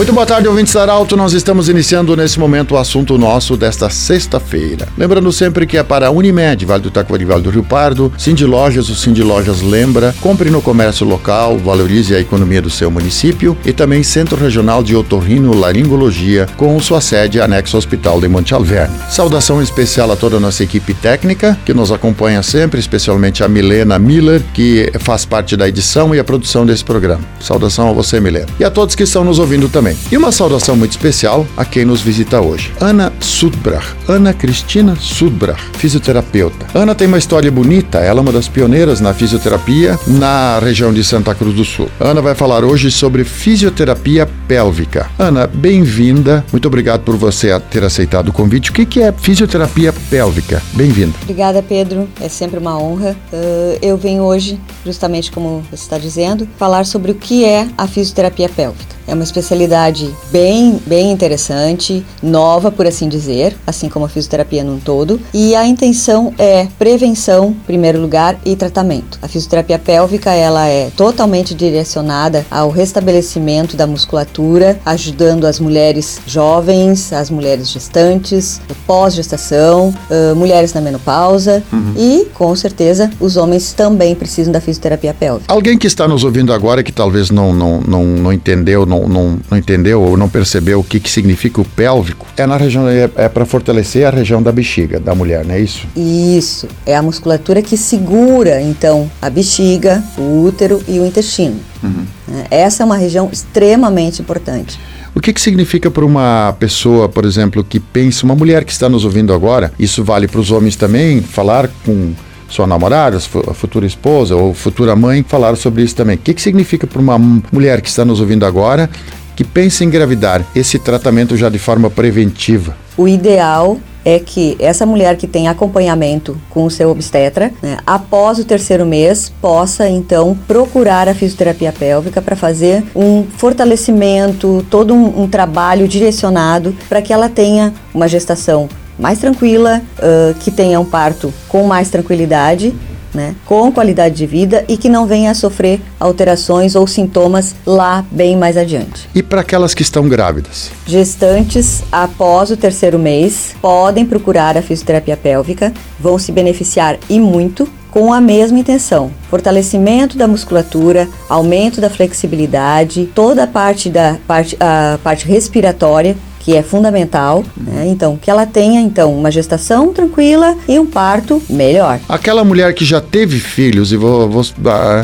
Muito boa tarde, ouvintes da Arauto. Nós estamos iniciando nesse momento o assunto nosso desta sexta-feira. Lembrando sempre que é para a Unimed, Vale do Taquari, Vale do Rio Pardo, Cindy Lojas, o Cindy Lojas lembra, compre no comércio local, valorize a economia do seu município e também Centro Regional de Otorrino Laringologia, com sua sede anexo ao Hospital de Monte Alverne. Saudação especial a toda a nossa equipe técnica, que nos acompanha sempre, especialmente a Milena Miller, que faz parte da edição e a produção desse programa. Saudação a você, Milena. E a todos que estão nos ouvindo também. E uma saudação muito especial a quem nos visita hoje. Ana Sudbrach, Ana Cristina Sudbrach, fisioterapeuta. Ana tem uma história bonita, ela é uma das pioneiras na fisioterapia na região de Santa Cruz do Sul. Ana vai falar hoje sobre fisioterapia pélvica. Ana, bem-vinda. Muito obrigado por você ter aceitado o convite. O que é fisioterapia pélvica? Bem-vinda. Obrigada, Pedro. É sempre uma honra. Uh, eu venho hoje, justamente como você está dizendo, falar sobre o que é a fisioterapia pélvica. É uma especialidade bem, bem interessante, nova, por assim dizer, assim como a fisioterapia num todo. E a intenção é prevenção, em primeiro lugar, e tratamento. A fisioterapia pélvica ela é totalmente direcionada ao restabelecimento da musculatura, ajudando as mulheres jovens, as mulheres gestantes, pós-gestação, uh, mulheres na menopausa uhum. e, com certeza, os homens também precisam da fisioterapia pélvica. Alguém que está nos ouvindo agora que talvez não, não, não, não entendeu, não, não, não entendeu ou não percebeu o que, que significa o pélvico, é na região é, é para fortalecer a região da bexiga da mulher, não é isso? Isso, é a musculatura que segura então a bexiga, o útero e o intestino. Uhum. Essa é uma região extremamente importante. O que, que significa para uma pessoa, por exemplo, que pensa, uma mulher que está nos ouvindo agora, isso vale para os homens também, falar com sua namorada, a futura esposa ou futura mãe, falaram sobre isso também. O que, que significa para uma mulher que está nos ouvindo agora que pensa em engravidar esse tratamento já de forma preventiva? O ideal é que essa mulher que tem acompanhamento com o seu obstetra, né, após o terceiro mês, possa então procurar a fisioterapia pélvica para fazer um fortalecimento, todo um, um trabalho direcionado para que ela tenha uma gestação mais tranquila, uh, que tenha um parto com mais tranquilidade, né, com qualidade de vida e que não venha a sofrer alterações ou sintomas lá bem mais adiante. E para aquelas que estão grávidas? Gestantes após o terceiro mês podem procurar a fisioterapia pélvica, vão se beneficiar e muito com a mesma intenção: fortalecimento da musculatura, aumento da flexibilidade, toda a parte da parte, a parte respiratória que é fundamental, né? Então, que ela tenha então uma gestação tranquila e um parto melhor. Aquela mulher que já teve filhos e vou, vou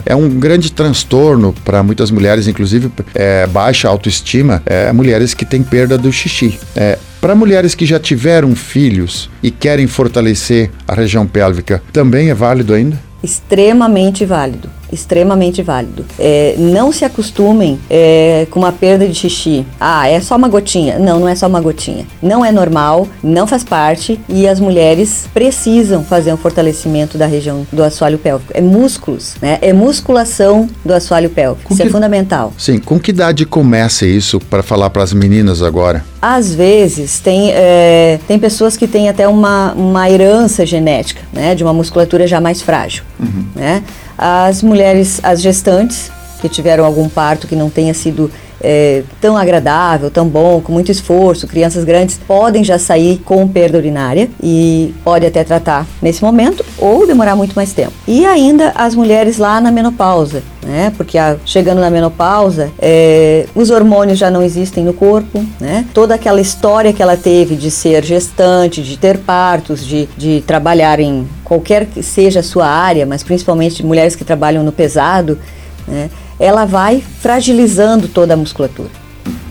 é um grande transtorno para muitas mulheres, inclusive é, baixa autoestima, é, mulheres que têm perda do xixi. É, para mulheres que já tiveram filhos e querem fortalecer a região pélvica, também é válido ainda? Extremamente válido extremamente válido. É, não se acostumem é, com uma perda de xixi. Ah, é só uma gotinha. Não, não é só uma gotinha. Não é normal, não faz parte e as mulheres precisam fazer um fortalecimento da região do assoalho pélvico. É músculos, né? É musculação do assoalho pélvico. Com isso é que, é fundamental. Sim. Com que idade começa isso para falar para as meninas agora? Às vezes tem, é, tem pessoas que têm até uma, uma herança genética, né? De uma musculatura já mais frágil, uhum. né? as mulheres, as gestantes que tiveram algum parto que não tenha sido é, tão agradável, tão bom, com muito esforço, crianças grandes podem já sair com perda urinária e pode até tratar nesse momento ou demorar muito mais tempo. E ainda as mulheres lá na menopausa, né? Porque a, chegando na menopausa, é, os hormônios já não existem no corpo, né? Toda aquela história que ela teve de ser gestante, de ter partos, de, de trabalhar em qualquer que seja a sua área, mas principalmente mulheres que trabalham no pesado, né? Ela vai fragilizando toda a musculatura.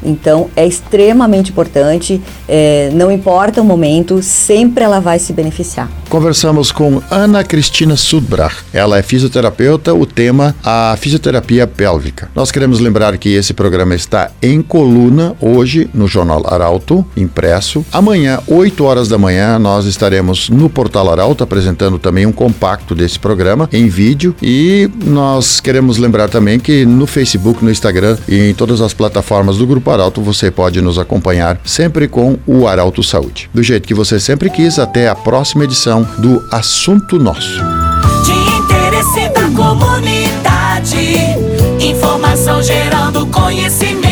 Então é extremamente importante, é, não importa o momento, sempre ela vai se beneficiar. Conversamos com Ana Cristina Sudbrach. Ela é fisioterapeuta, o tema a fisioterapia pélvica. Nós queremos lembrar que esse programa está em coluna hoje no Jornal Arauto, impresso. Amanhã, 8 horas da manhã, nós estaremos no Portal Arauto apresentando também um compacto desse programa em vídeo e nós queremos lembrar também que no Facebook, no Instagram e em todas as plataformas do Grupo Arauto você pode nos acompanhar sempre com o Arauto Saúde. Do jeito que você sempre quis, até a próxima edição do Assunto Nosso. De interesse da comunidade, informação gerando conhecimento.